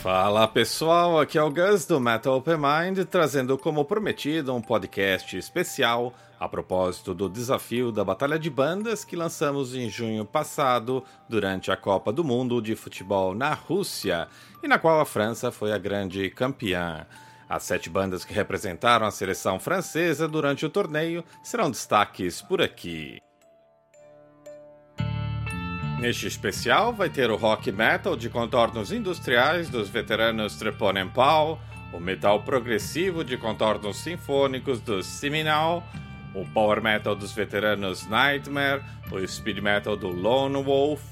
Fala pessoal, aqui é o Gus do Metal Open Mind, trazendo como prometido um podcast especial a propósito do desafio da Batalha de Bandas que lançamos em junho passado durante a Copa do Mundo de Futebol na Rússia e na qual a França foi a grande campeã. As sete bandas que representaram a seleção francesa durante o torneio serão destaques por aqui. Neste especial vai ter o rock metal de contornos industriais dos veteranos Treponempal, o metal progressivo de contornos sinfônicos dos Seminal, o power metal dos veteranos Nightmare, o speed metal do Lone Wolf,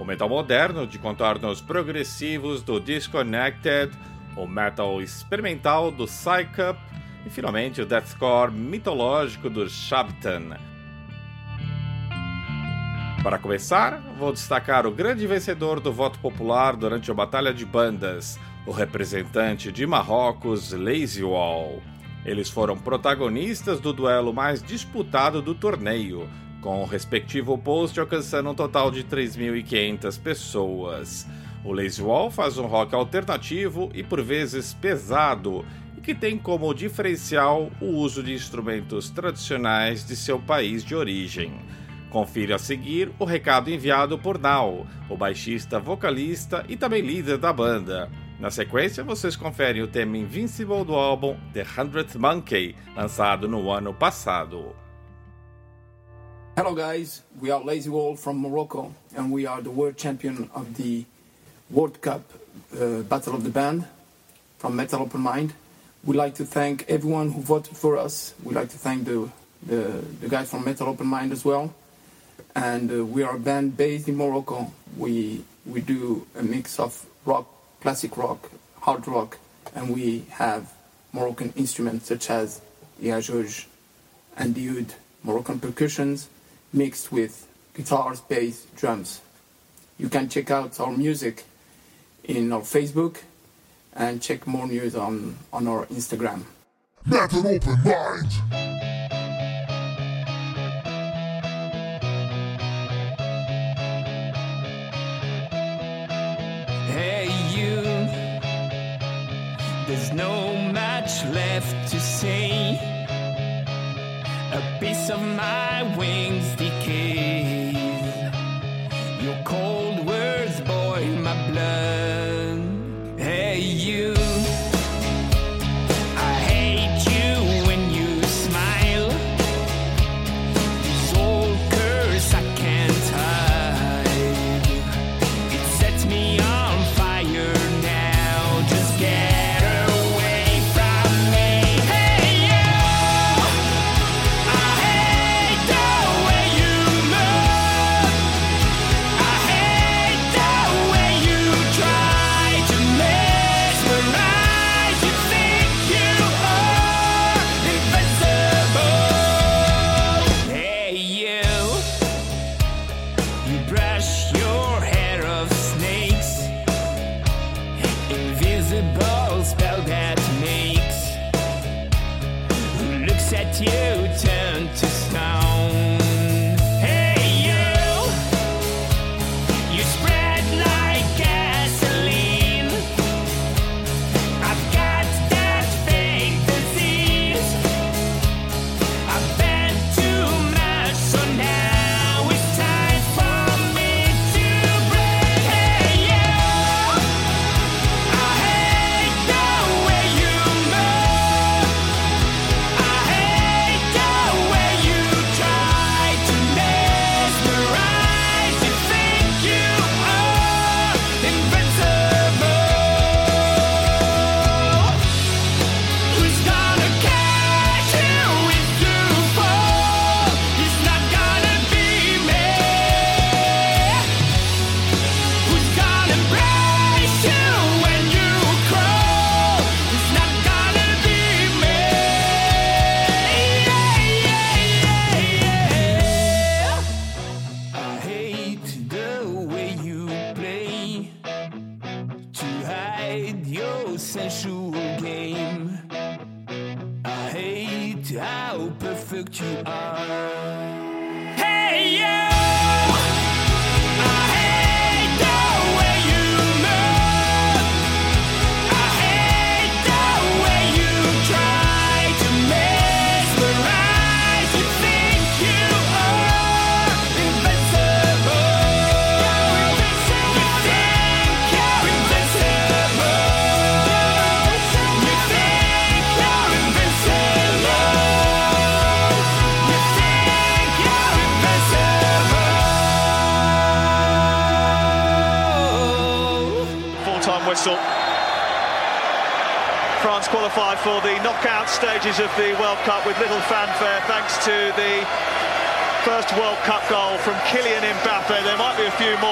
o metal moderno de contornos progressivos do Disconnected, o metal experimental do Psycup e finalmente o deathcore mitológico do Shabtan. Para começar, vou destacar o grande vencedor do voto popular durante a Batalha de Bandas, o representante de Marrocos, Lazy Wall. Eles foram protagonistas do duelo mais disputado do torneio, com o respectivo post alcançando um total de 3.500 pessoas. O Lazy Wall faz um rock alternativo e por vezes pesado, e que tem como diferencial o uso de instrumentos tradicionais de seu país de origem. Confira a seguir o recado enviado por Nau, o baixista, vocalista e também líder da banda. Na sequência, vocês conferem o tema Invincible do álbum The Hundredth Monkey, lançado no ano passado. Hello guys, we are Lazy Wall from Morocco and we are the world champion of the World Cup uh, Battle of the Band from Metal Open Mind. We'd like to thank everyone who voted for us. We'd like to thank the, the, the guys from Metal Open Mind as well. And uh, we are a band based in Morocco. We we do a mix of rock, classic rock, hard rock, and we have Moroccan instruments such as yajouj and the oud, Moroccan percussions mixed with guitars, bass, drums. You can check out our music in our Facebook and check more news on, on our Instagram. Let an open mind! No much left to say. A piece of my wings decays. Your cold words boil my blood. Few more.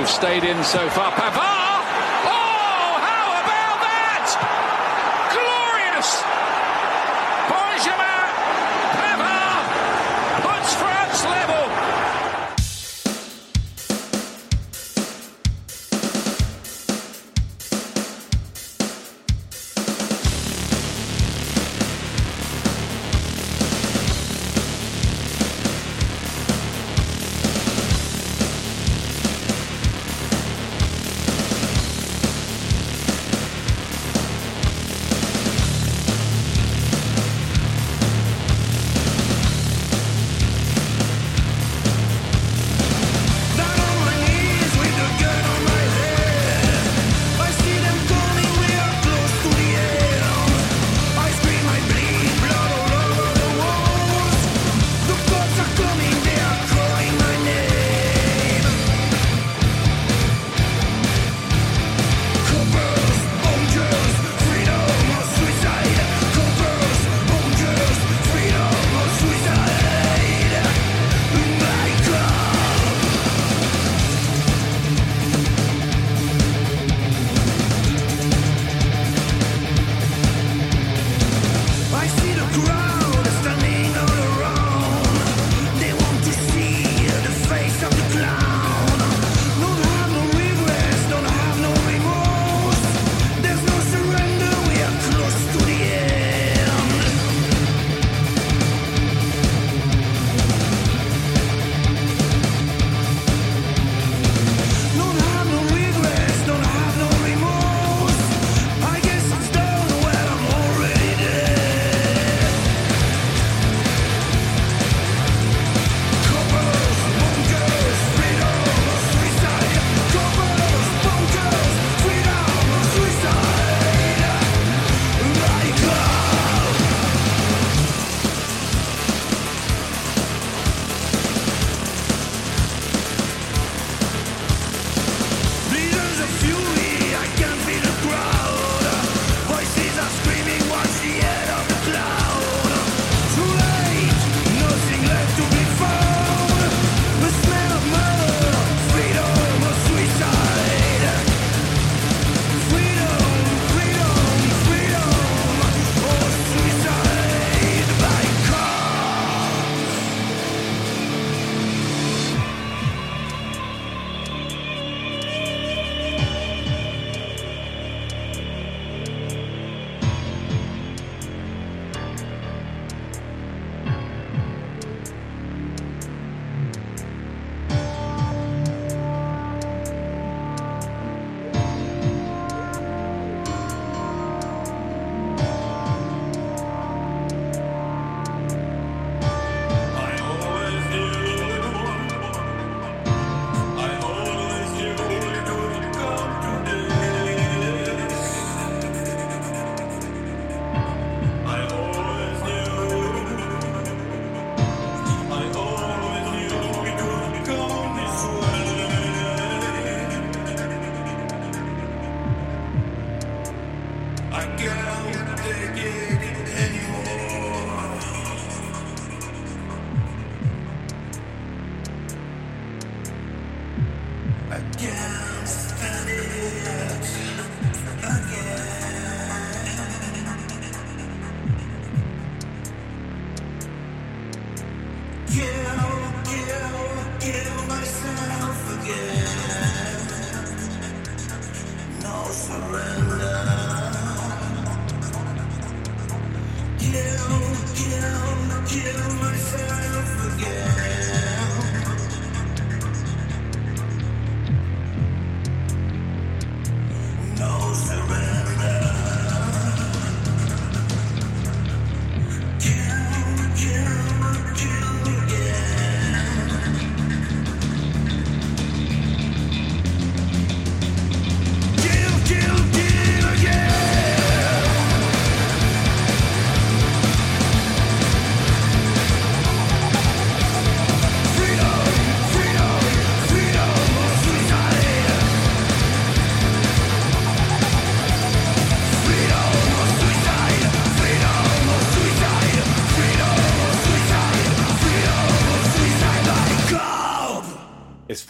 Who've stayed in so far. Pavard!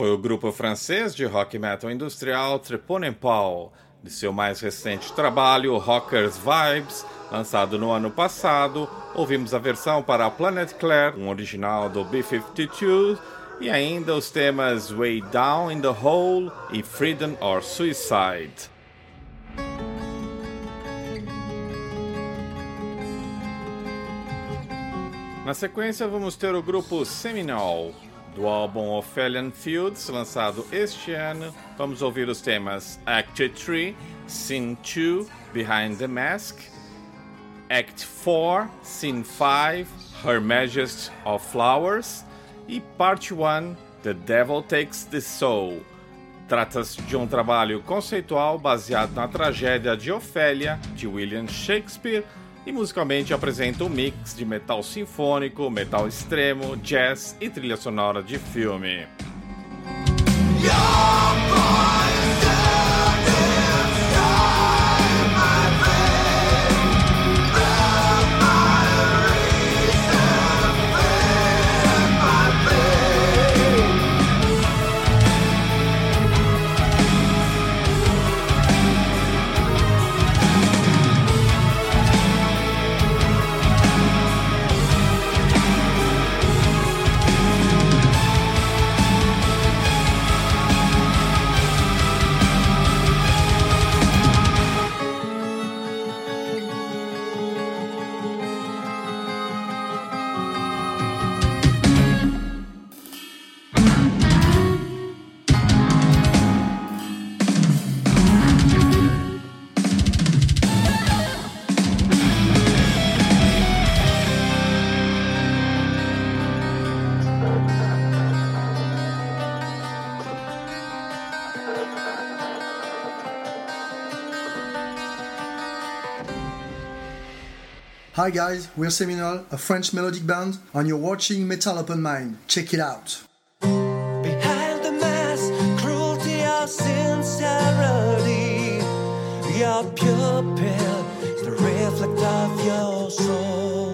Foi o grupo francês de rock metal industrial Treponempal, de seu mais recente trabalho Rockers Vibes, lançado no ano passado. Ouvimos a versão para Planet Claire, um original do B-52, e ainda os temas Way Down in the Hole e Freedom or Suicide. Na sequência, vamos ter o grupo Seminole, do álbum Ophelian Fields, lançado este ano. Vamos ouvir os temas Act 3, Scene 2, Behind the Mask, Act 4, Scene 5, Her Majesty of Flowers e Part 1, The Devil Takes the Soul. Trata-se de um trabalho conceitual baseado na tragédia de Ofélia, de William Shakespeare, e musicalmente apresenta um mix de metal sinfônico, metal extremo, jazz e trilha sonora de filme. Hi guys, we're Seminole, a French melodic band, and you're watching Metal Open Mind. Check it out. Behind the cruelty sincerity, your pupil is the reflect of your soul.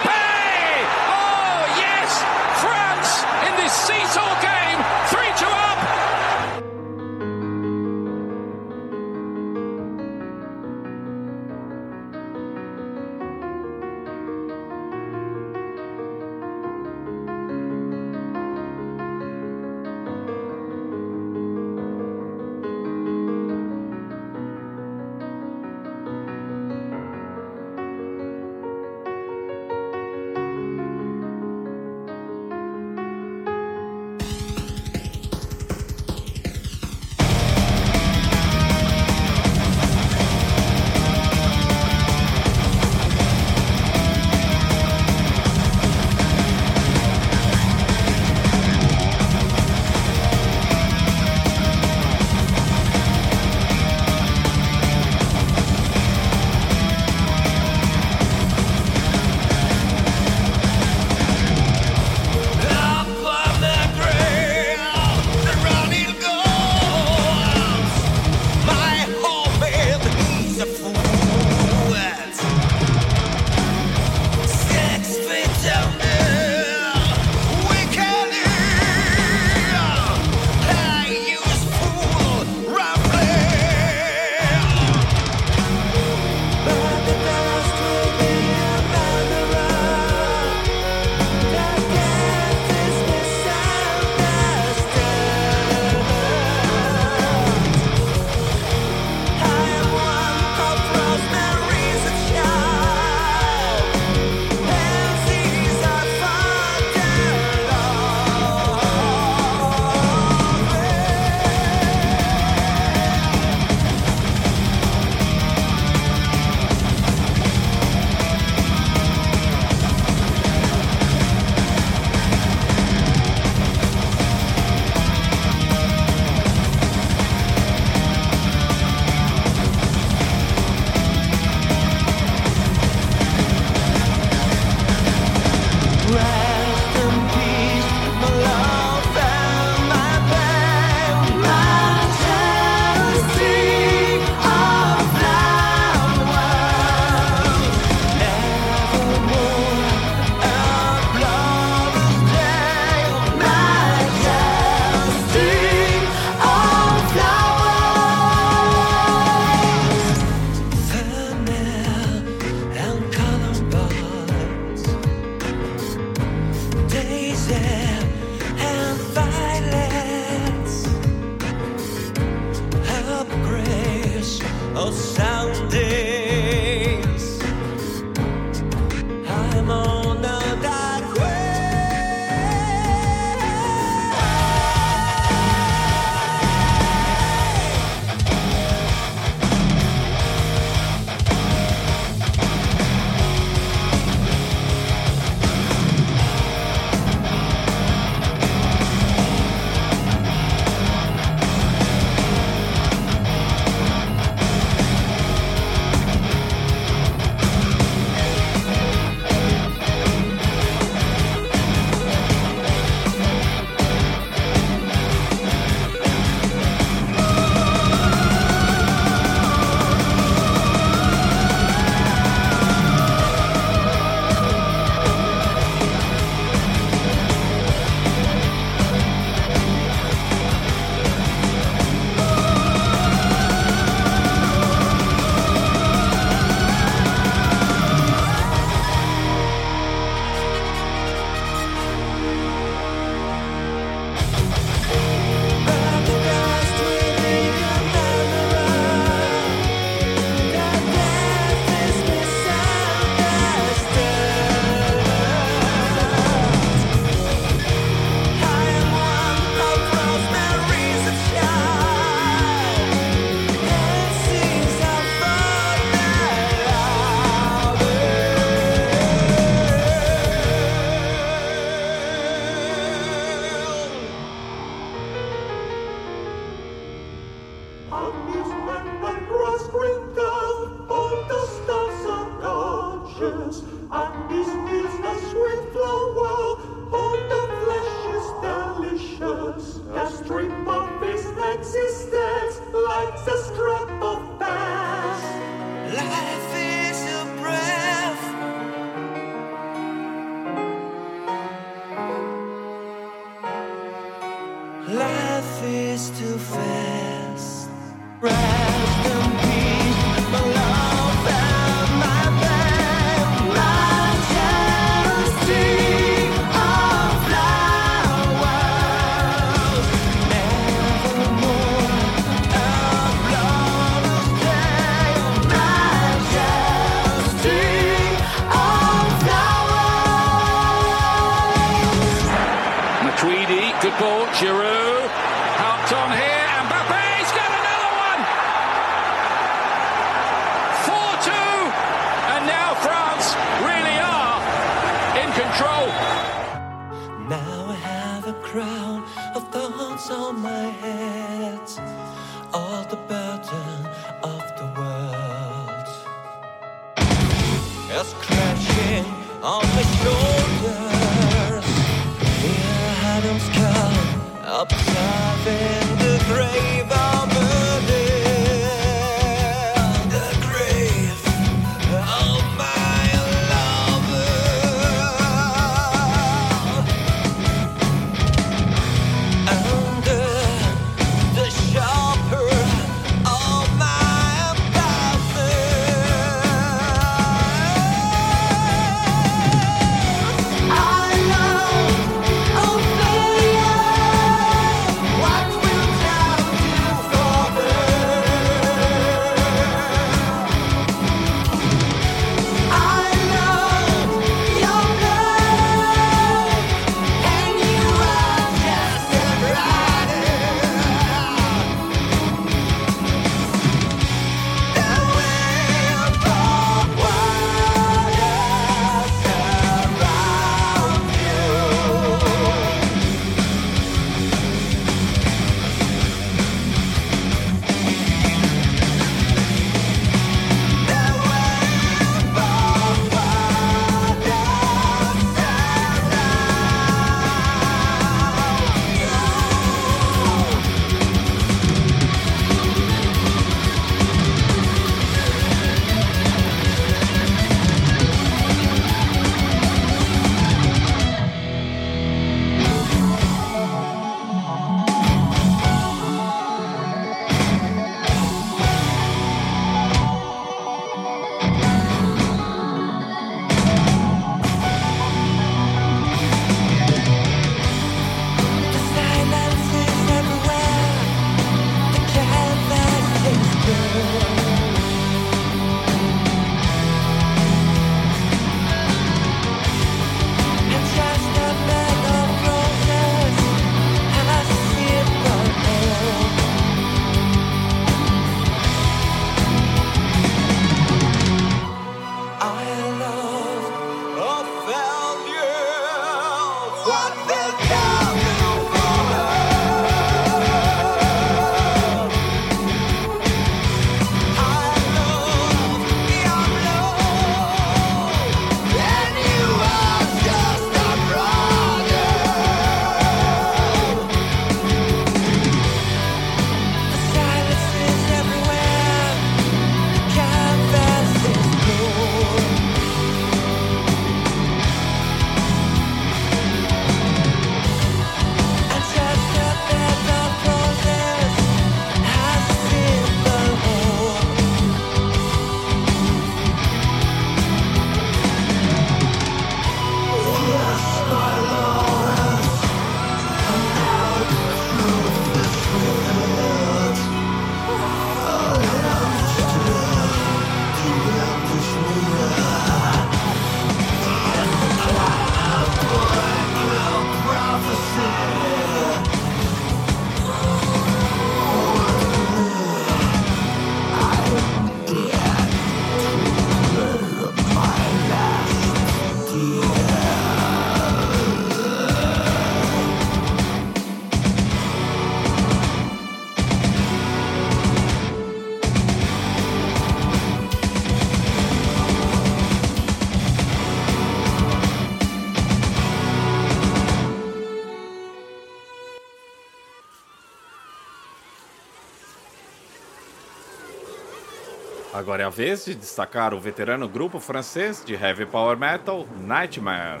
Agora é a vez de destacar o veterano grupo francês de heavy power metal Nightmare,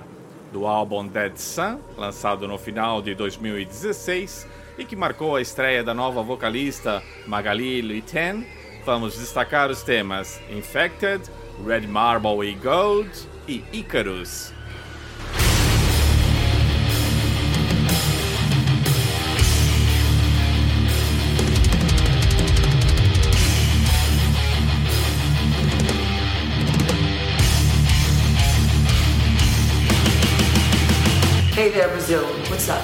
do álbum Dead Sun, lançado no final de 2016 e que marcou a estreia da nova vocalista Magali Luiten. Vamos destacar os temas Infected, Red Marble e Gold e Icarus. Hey there, Brazil. What's up?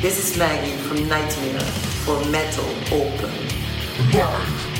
This is Maggie from Nightmare for Metal Open.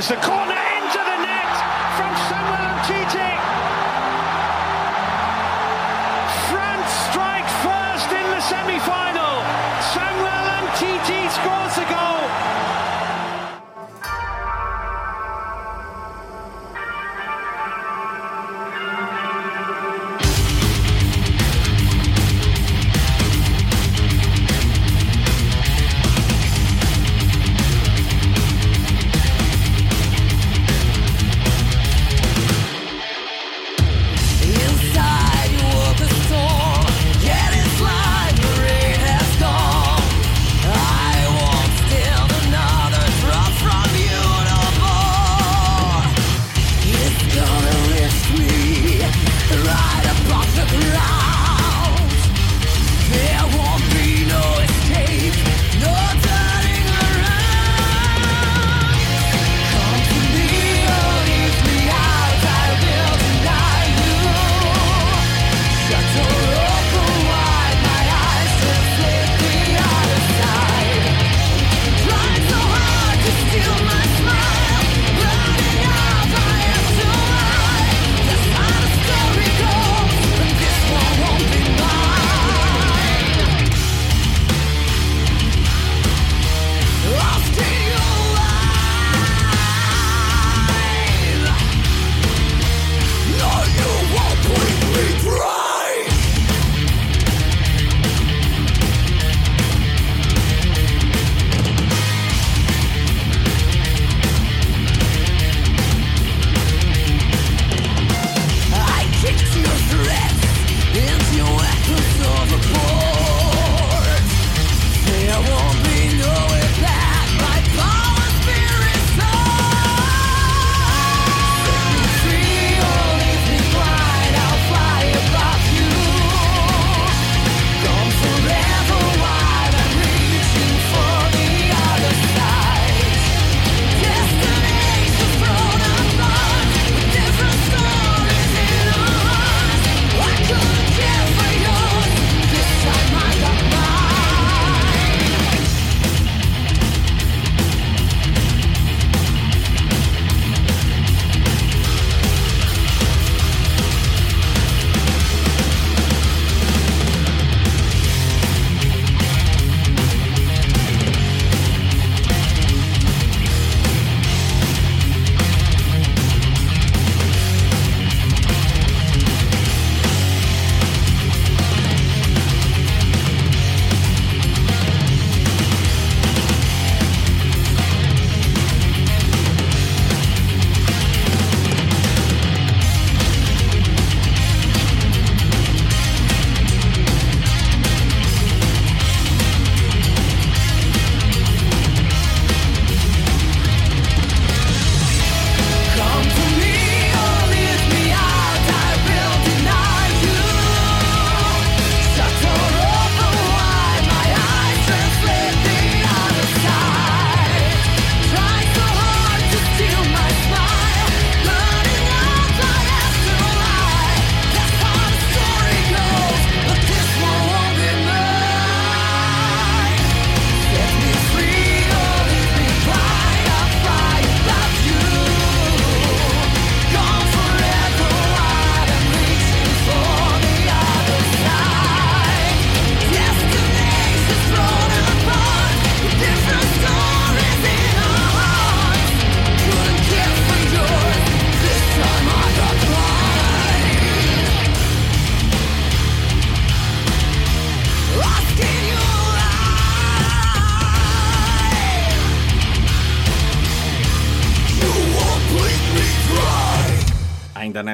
goes the corner.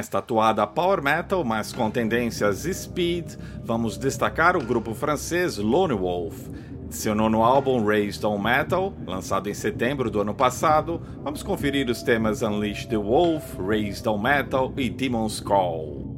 mais tatuada a power metal, mas com tendências speed, vamos destacar o grupo francês Lone Wolf. Seu nono álbum Raised on Metal, lançado em setembro do ano passado, vamos conferir os temas Unleash the Wolf, Raised on Metal e Demon's Call.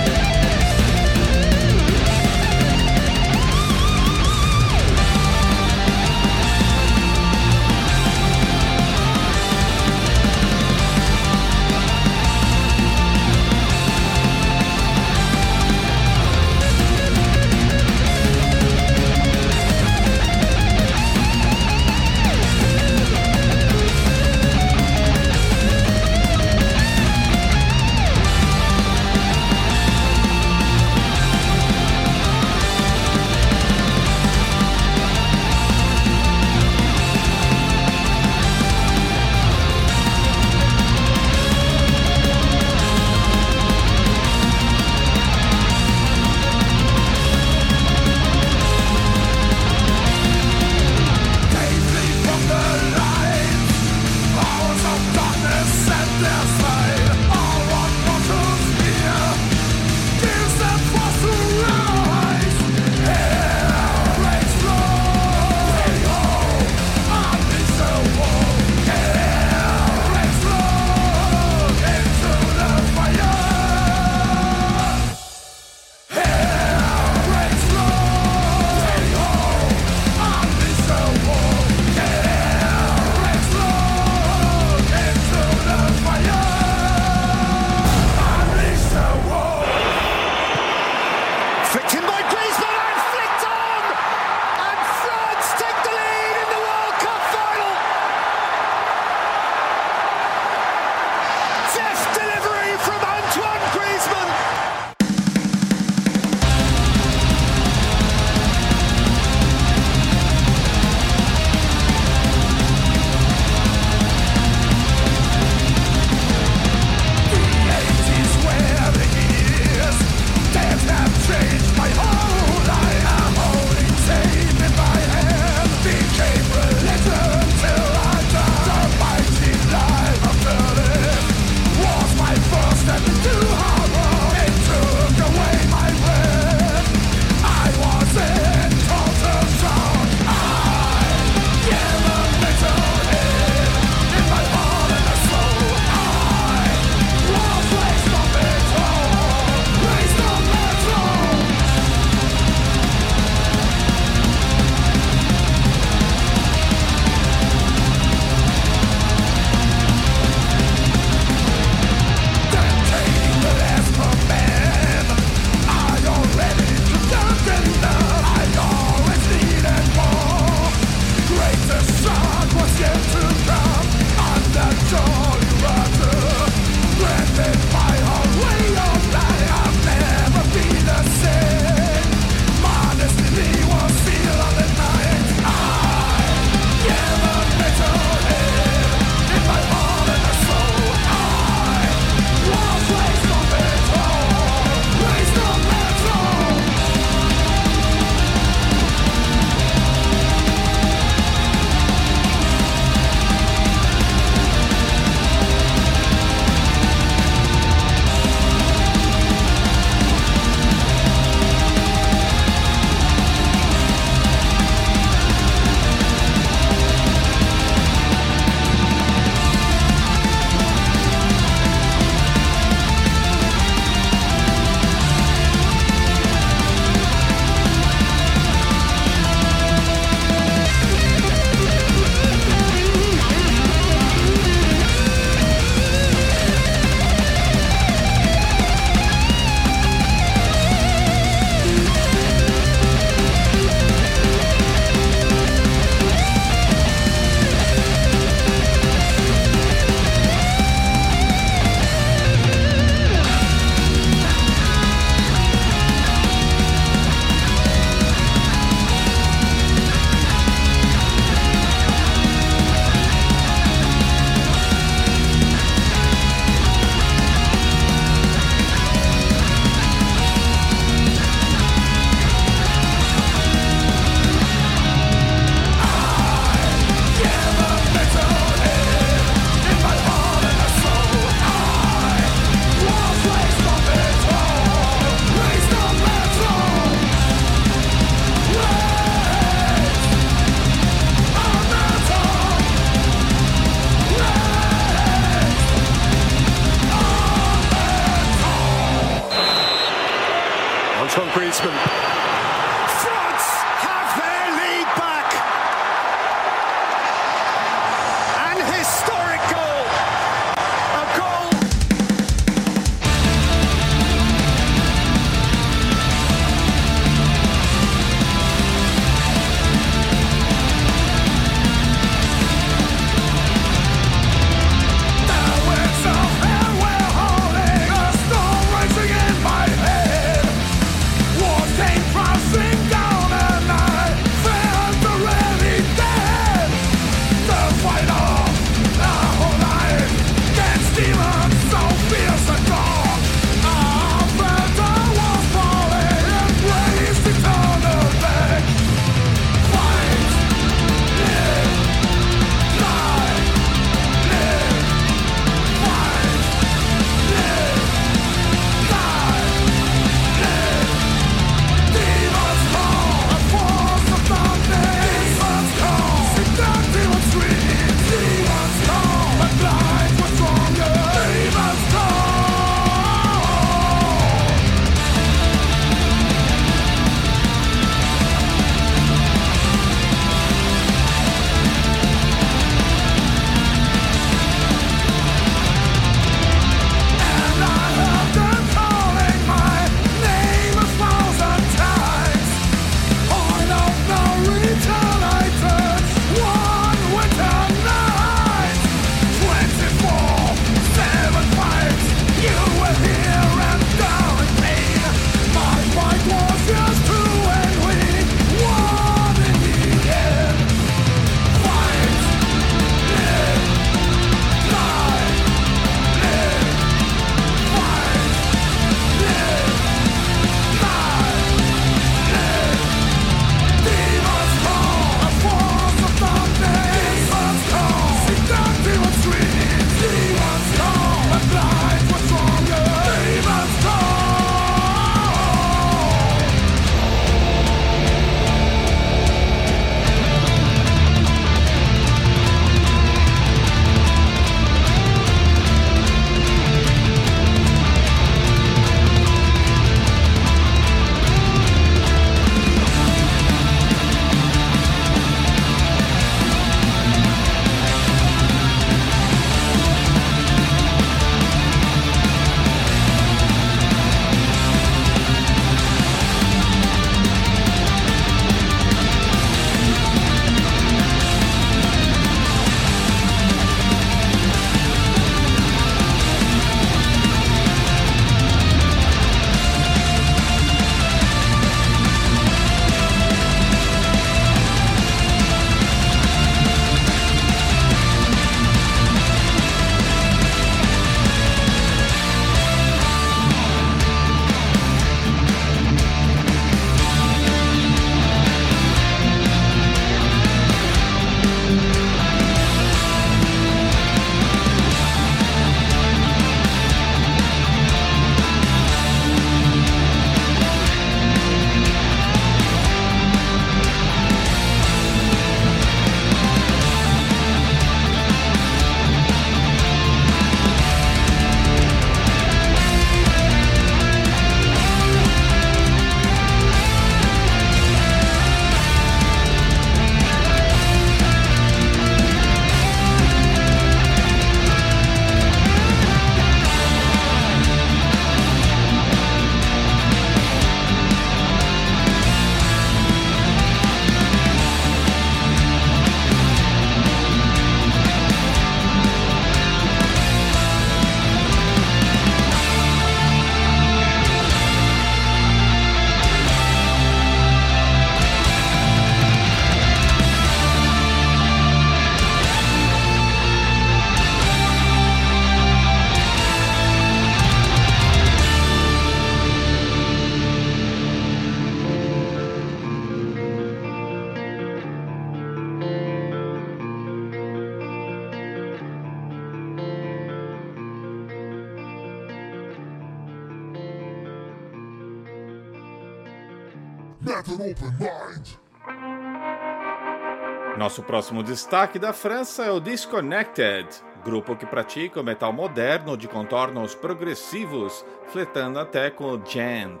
Nosso próximo destaque da França é o Disconnected, grupo que pratica o metal moderno de contornos progressivos, fletando até com o Gent.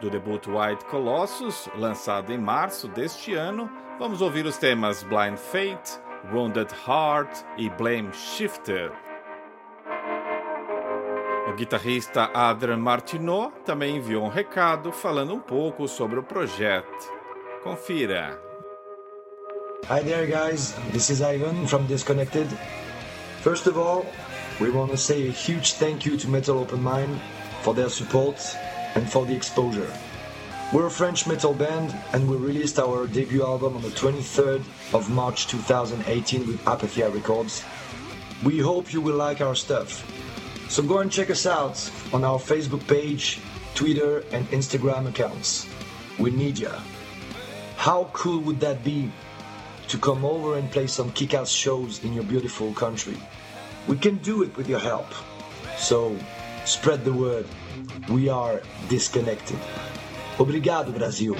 Do debut White Colossus, lançado em março deste ano, vamos ouvir os temas Blind Fate, Wounded Heart e Blame Shifter. O guitarrista Adrian Martineau também enviou um recado falando um pouco sobre o projeto. Confira. Hi there, guys. This is Ivan from Disconnected. First of all, we want to say a huge thank you to Metal Open Mind for their support and for the exposure. We're a French metal band and we released our debut album on the 23rd of March 2018 with Apathia Records. We hope you will like our stuff. So go and check us out on our Facebook page, Twitter, and Instagram accounts. We need ya. How cool would that be to come over and play some kick ass shows in your beautiful country? We can do it with your help. So spread the word. We are disconnected. Obrigado, Brasil.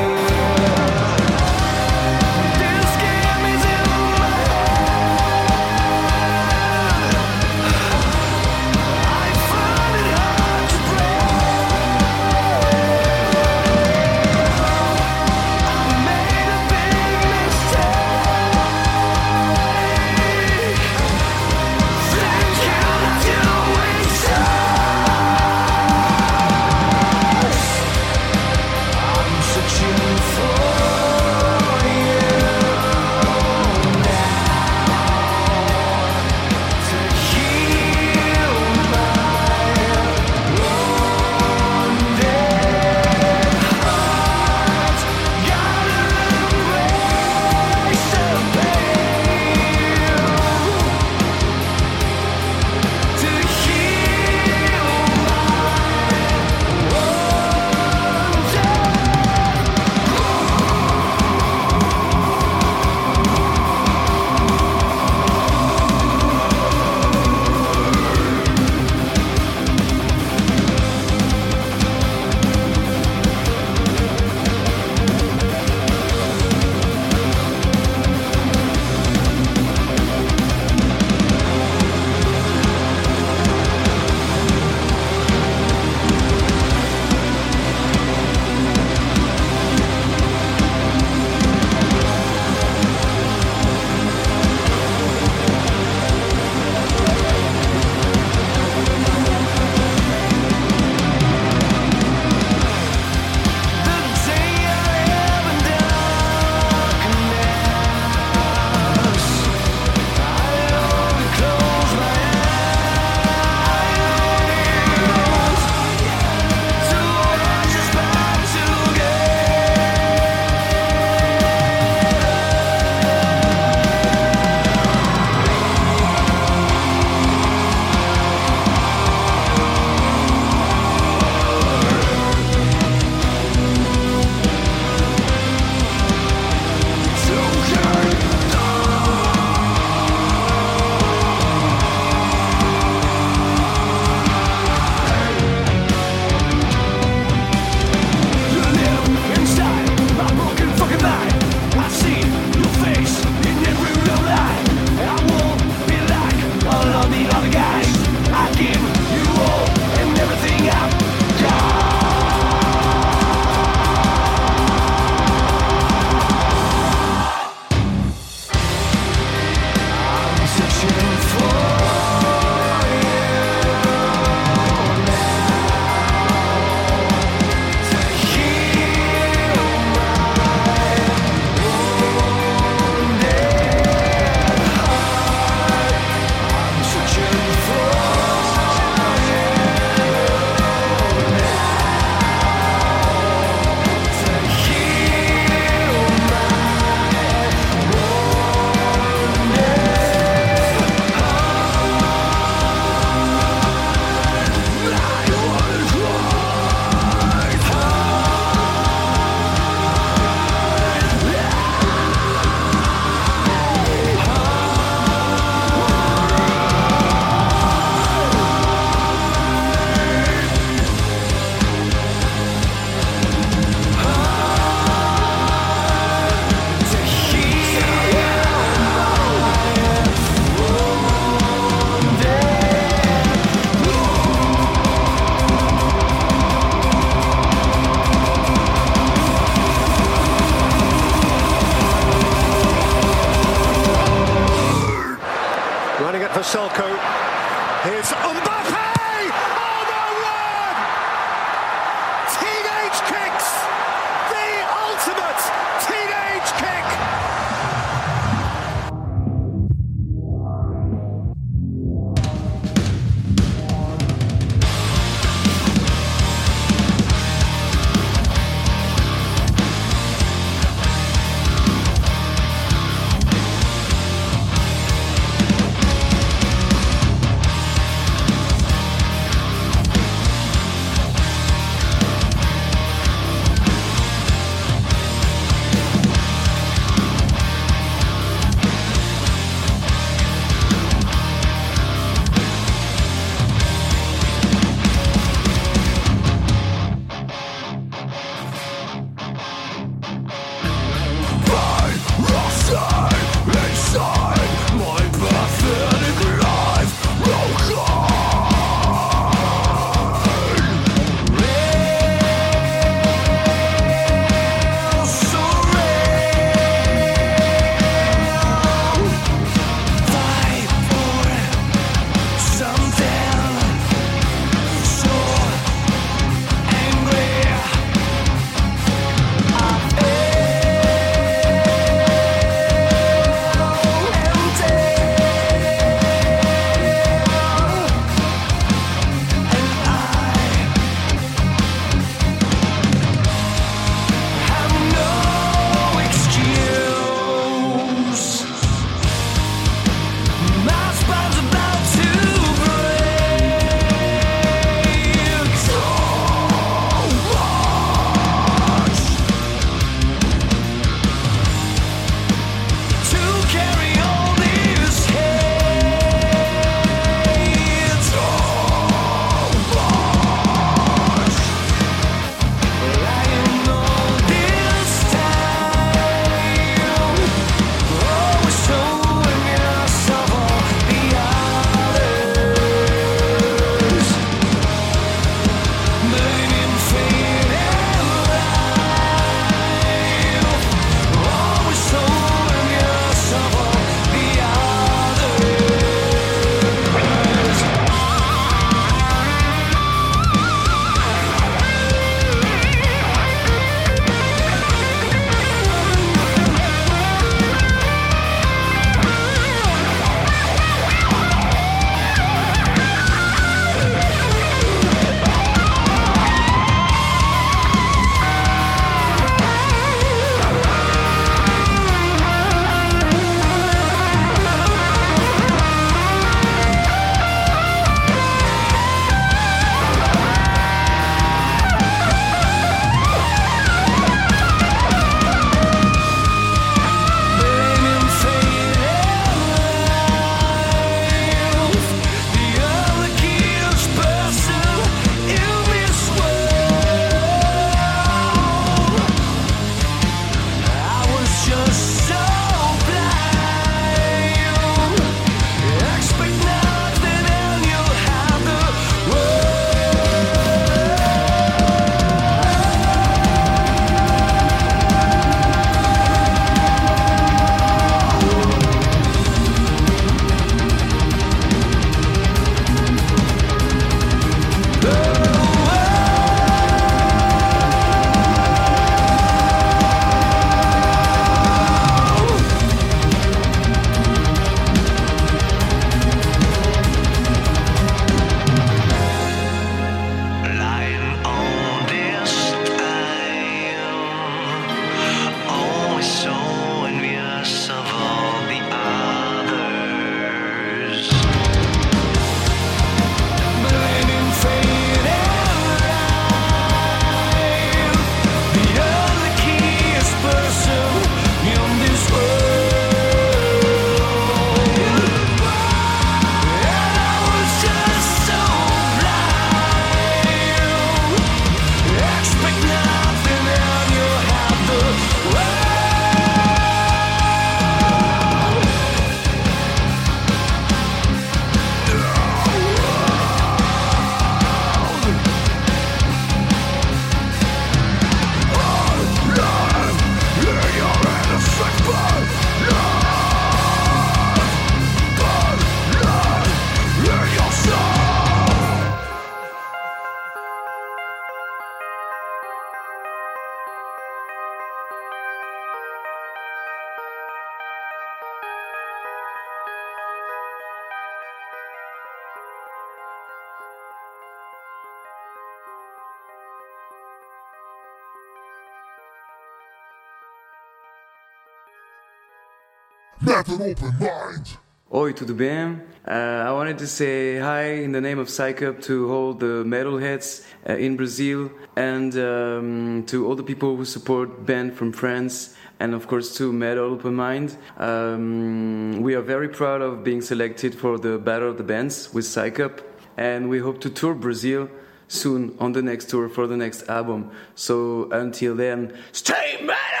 Tudo bem? Uh, I wanted to say hi in the name of Psycup to all the metalheads uh, in Brazil and um, to all the people who support band from France and of course to Metal Open Mind. Um, we are very proud of being selected for the Battle of the Bands with Psycup and we hope to tour Brazil soon on the next tour for the next album. So until then, stay metal!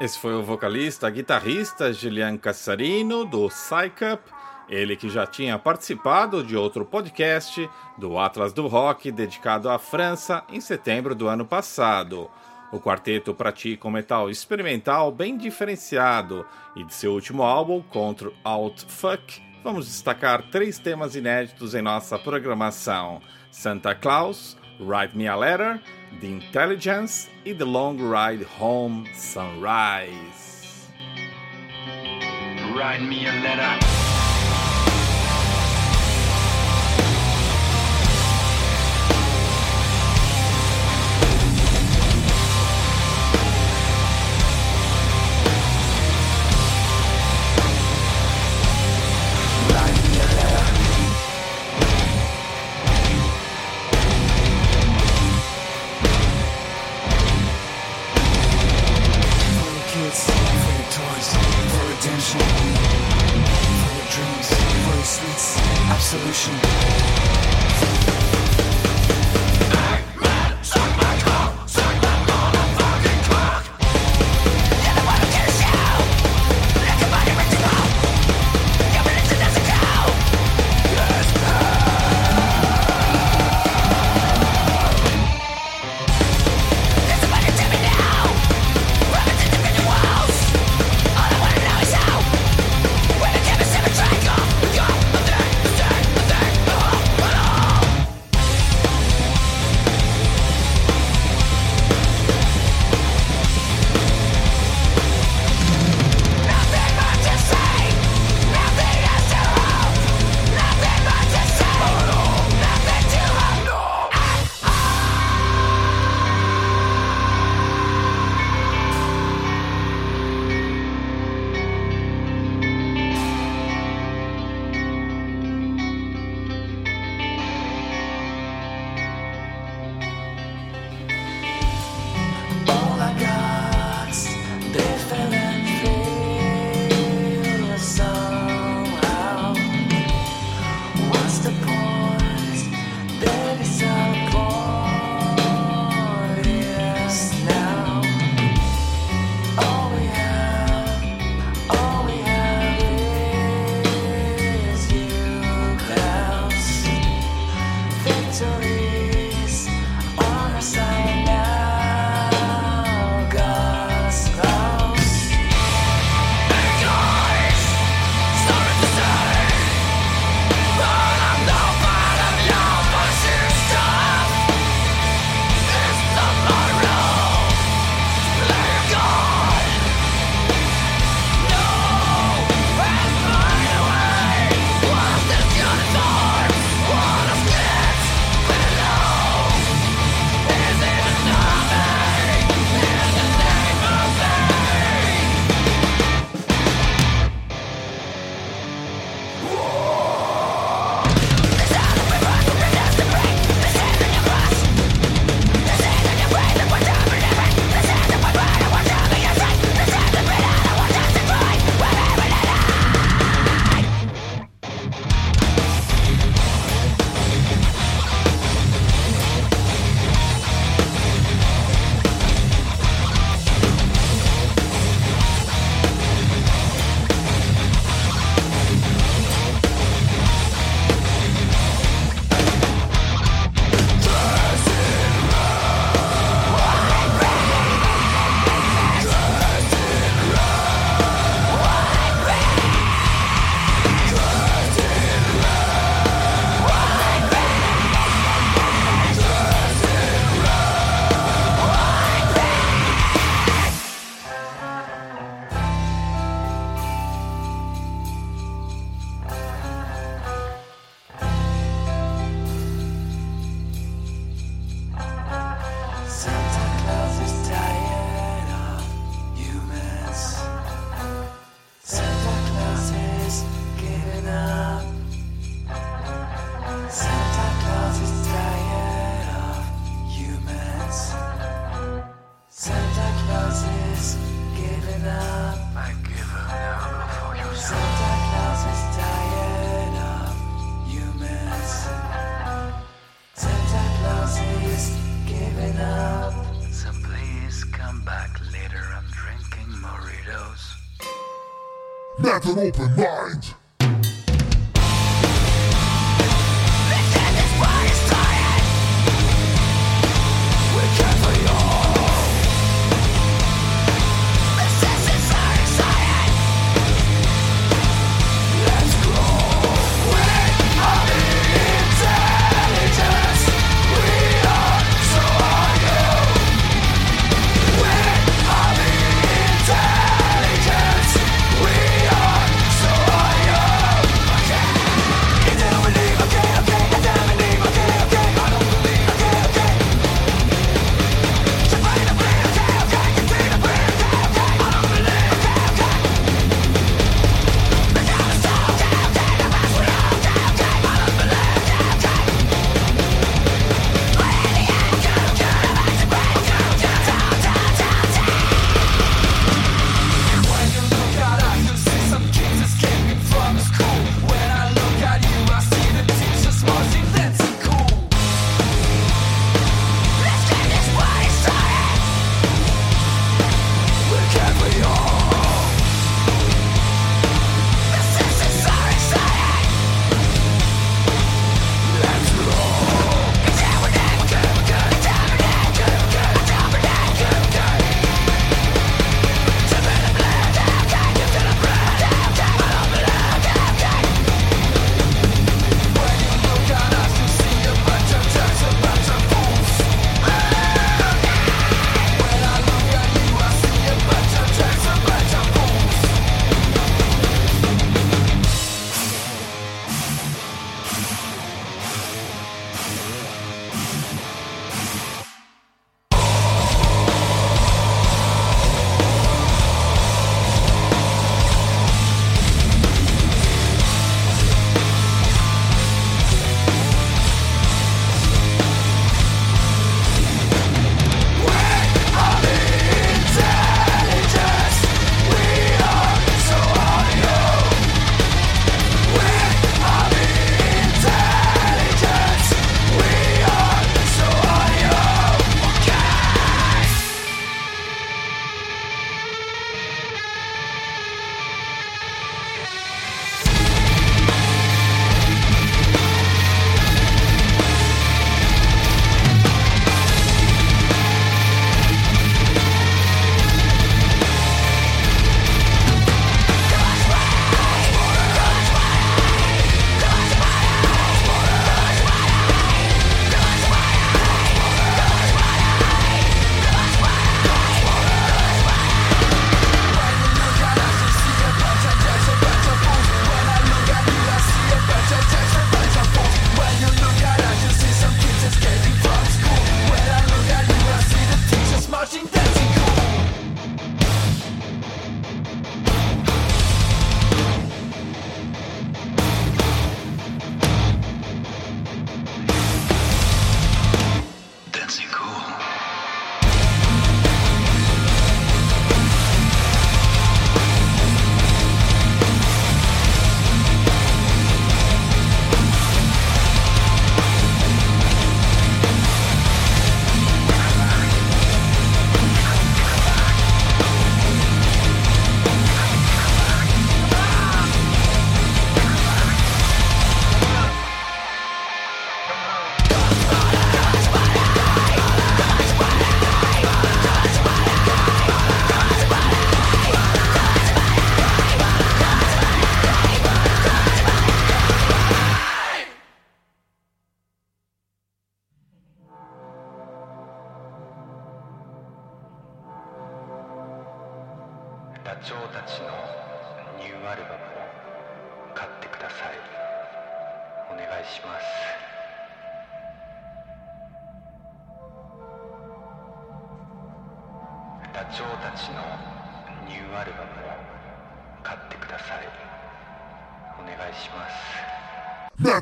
Esse foi o vocalista, guitarrista Julian Cassarino, do Psycup, ele que já tinha participado de outro podcast do Atlas do Rock dedicado à França em setembro do ano passado. O quarteto pratica um metal experimental bem diferenciado e de seu último álbum, Contra Alt Fuck, vamos destacar três temas inéditos em nossa programação: Santa Claus, Write Me a Letter, The Intelligence e The Long Ride Home Sunrise. Write me a letter. Let an open mind.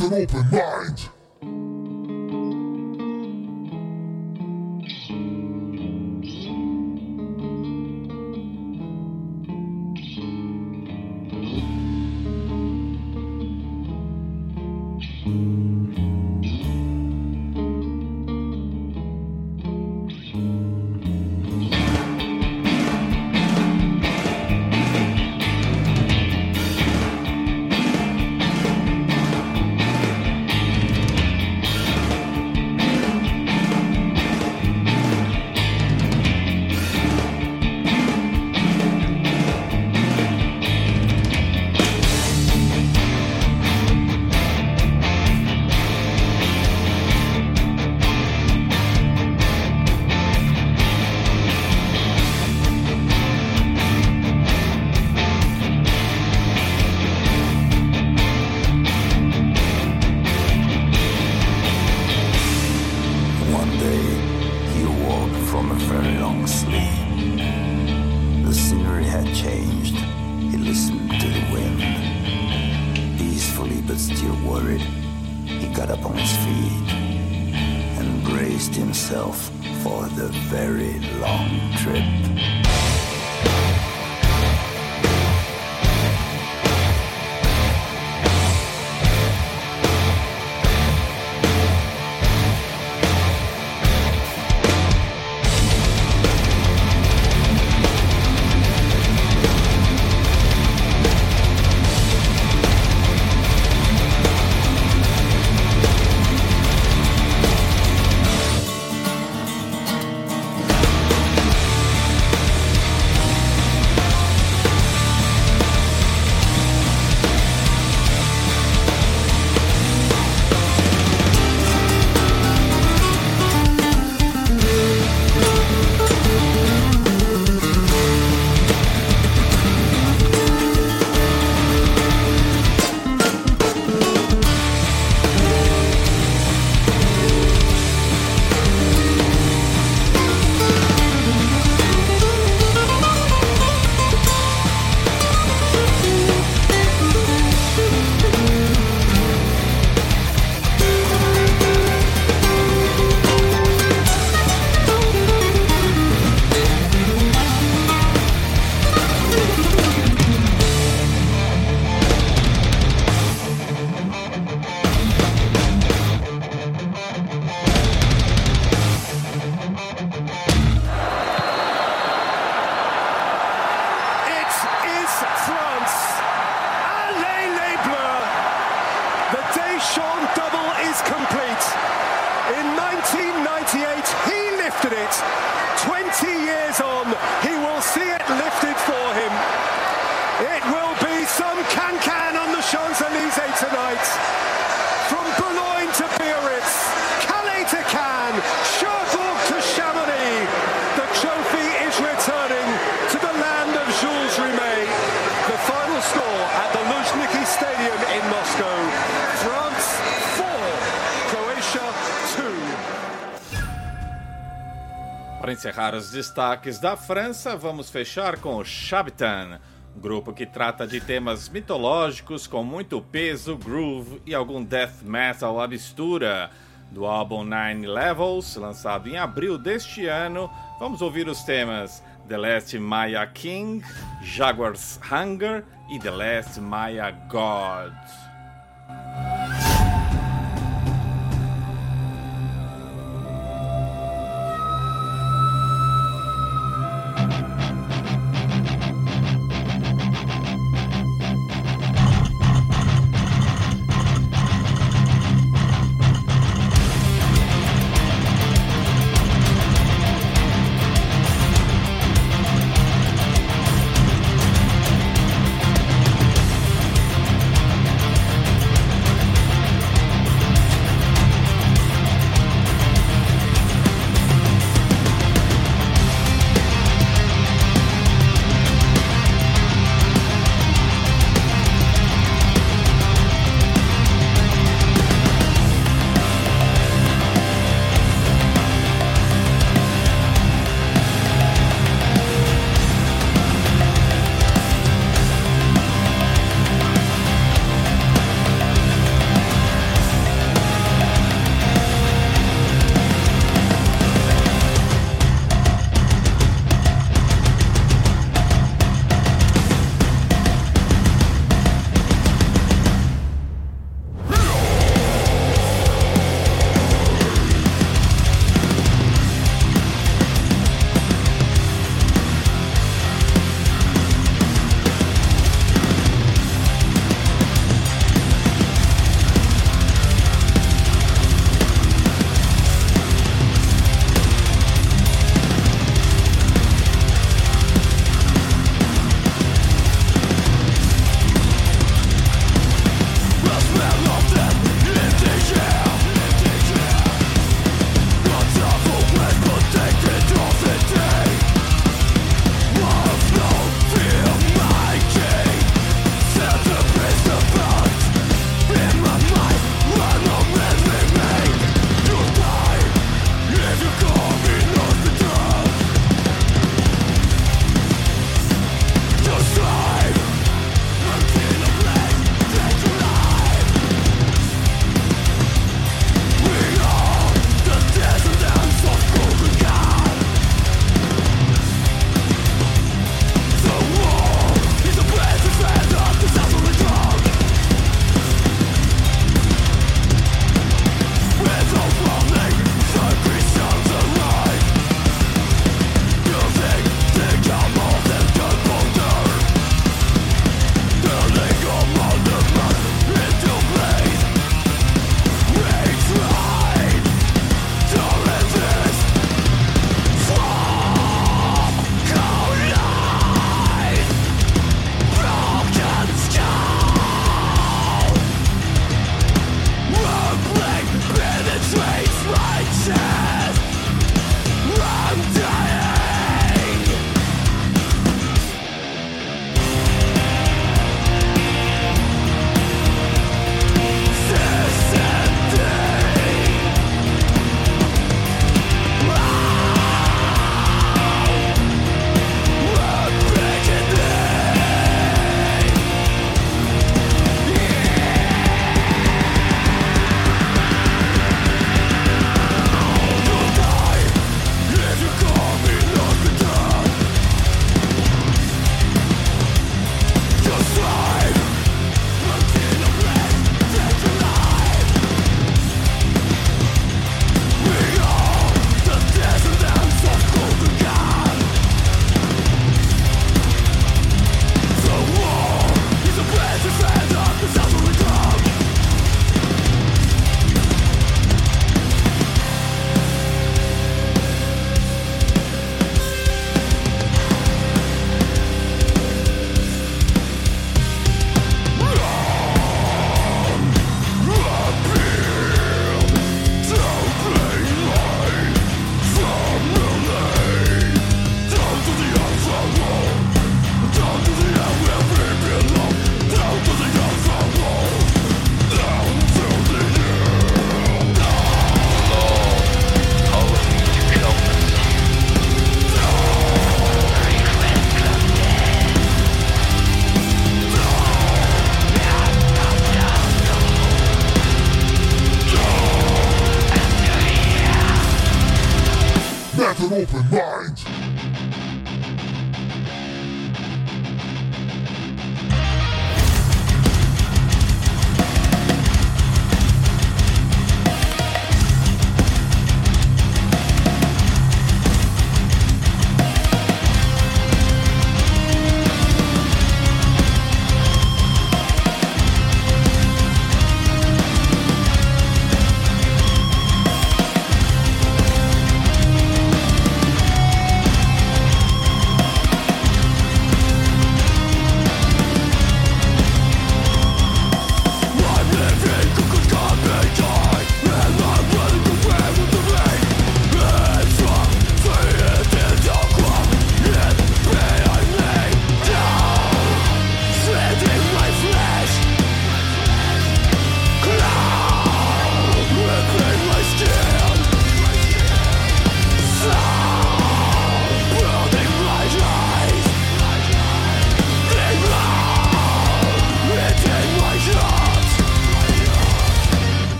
Let an open mind. Destaques da França, vamos fechar com o Chabitan, grupo que trata de temas mitológicos com muito peso, groove e algum death metal à mistura. Do álbum Nine Levels, lançado em abril deste ano, vamos ouvir os temas The Last Maya King, Jaguar's Hunger e The Last Maya God.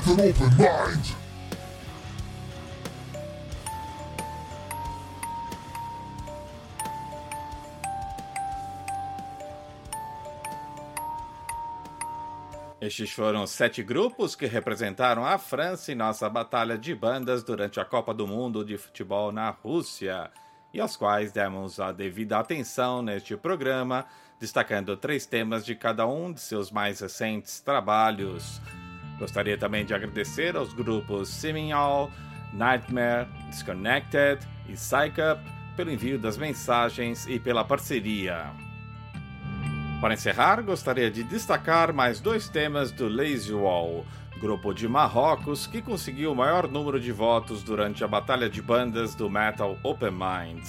Metal Open Mind. Estes foram sete grupos que representaram a França em nossa batalha de bandas durante a Copa do Mundo de Futebol na Rússia, e aos quais demos a devida atenção neste programa, destacando três temas de cada um de seus mais recentes trabalhos. Gostaria também de agradecer aos grupos Seminole, Nightmare, Disconnected e Psych Up pelo envio das mensagens e pela parceria. Para encerrar, gostaria de destacar mais dois temas do Lazy Wall, grupo de Marrocos que conseguiu o maior número de votos durante a batalha de bandas do Metal Open Mind.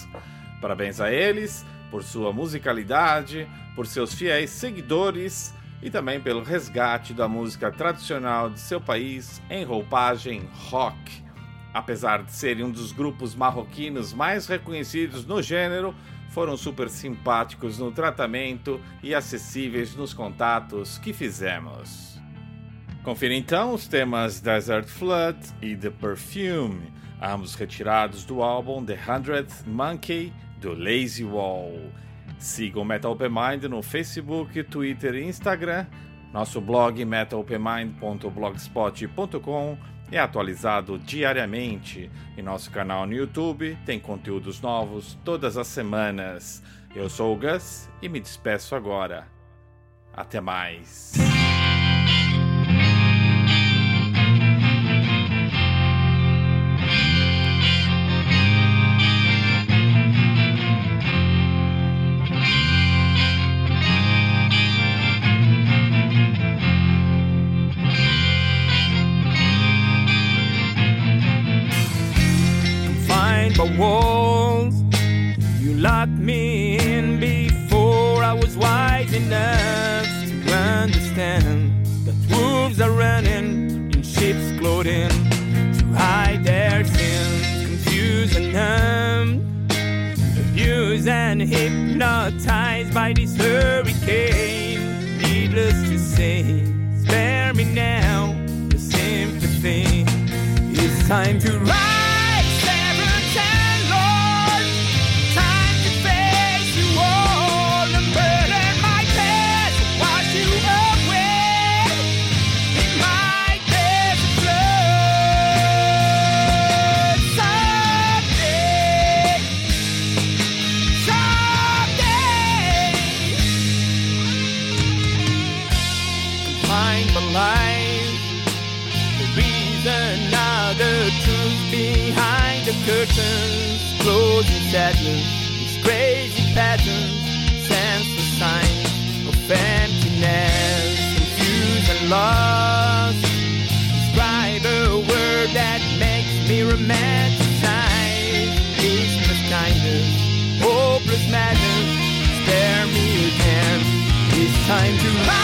Parabéns a eles por sua musicalidade, por seus fiéis seguidores e também pelo resgate da música tradicional de seu país em roupagem rock. Apesar de serem um dos grupos marroquinos mais reconhecidos no gênero, foram super simpáticos no tratamento e acessíveis nos contatos que fizemos. Confira então os temas Desert Flood e The Perfume, ambos retirados do álbum The Hundredth Monkey do Lazy Wall. Siga o Metal Open Mind no Facebook, Twitter e Instagram. Nosso blog metalopenmind.blogspot.com é atualizado diariamente e nosso canal no YouTube tem conteúdos novos todas as semanas. Eu sou o Gus e me despeço agora. Até mais. And hypnotized by this hurricane. Needless to say, spare me now the sympathy. It's time to rise, sadness, these crazy patterns, senseless signs of emptiness, confused and lost. Describe a word that makes me romanticize peaceless kindness, hopeless madness. Spare me again. It's time to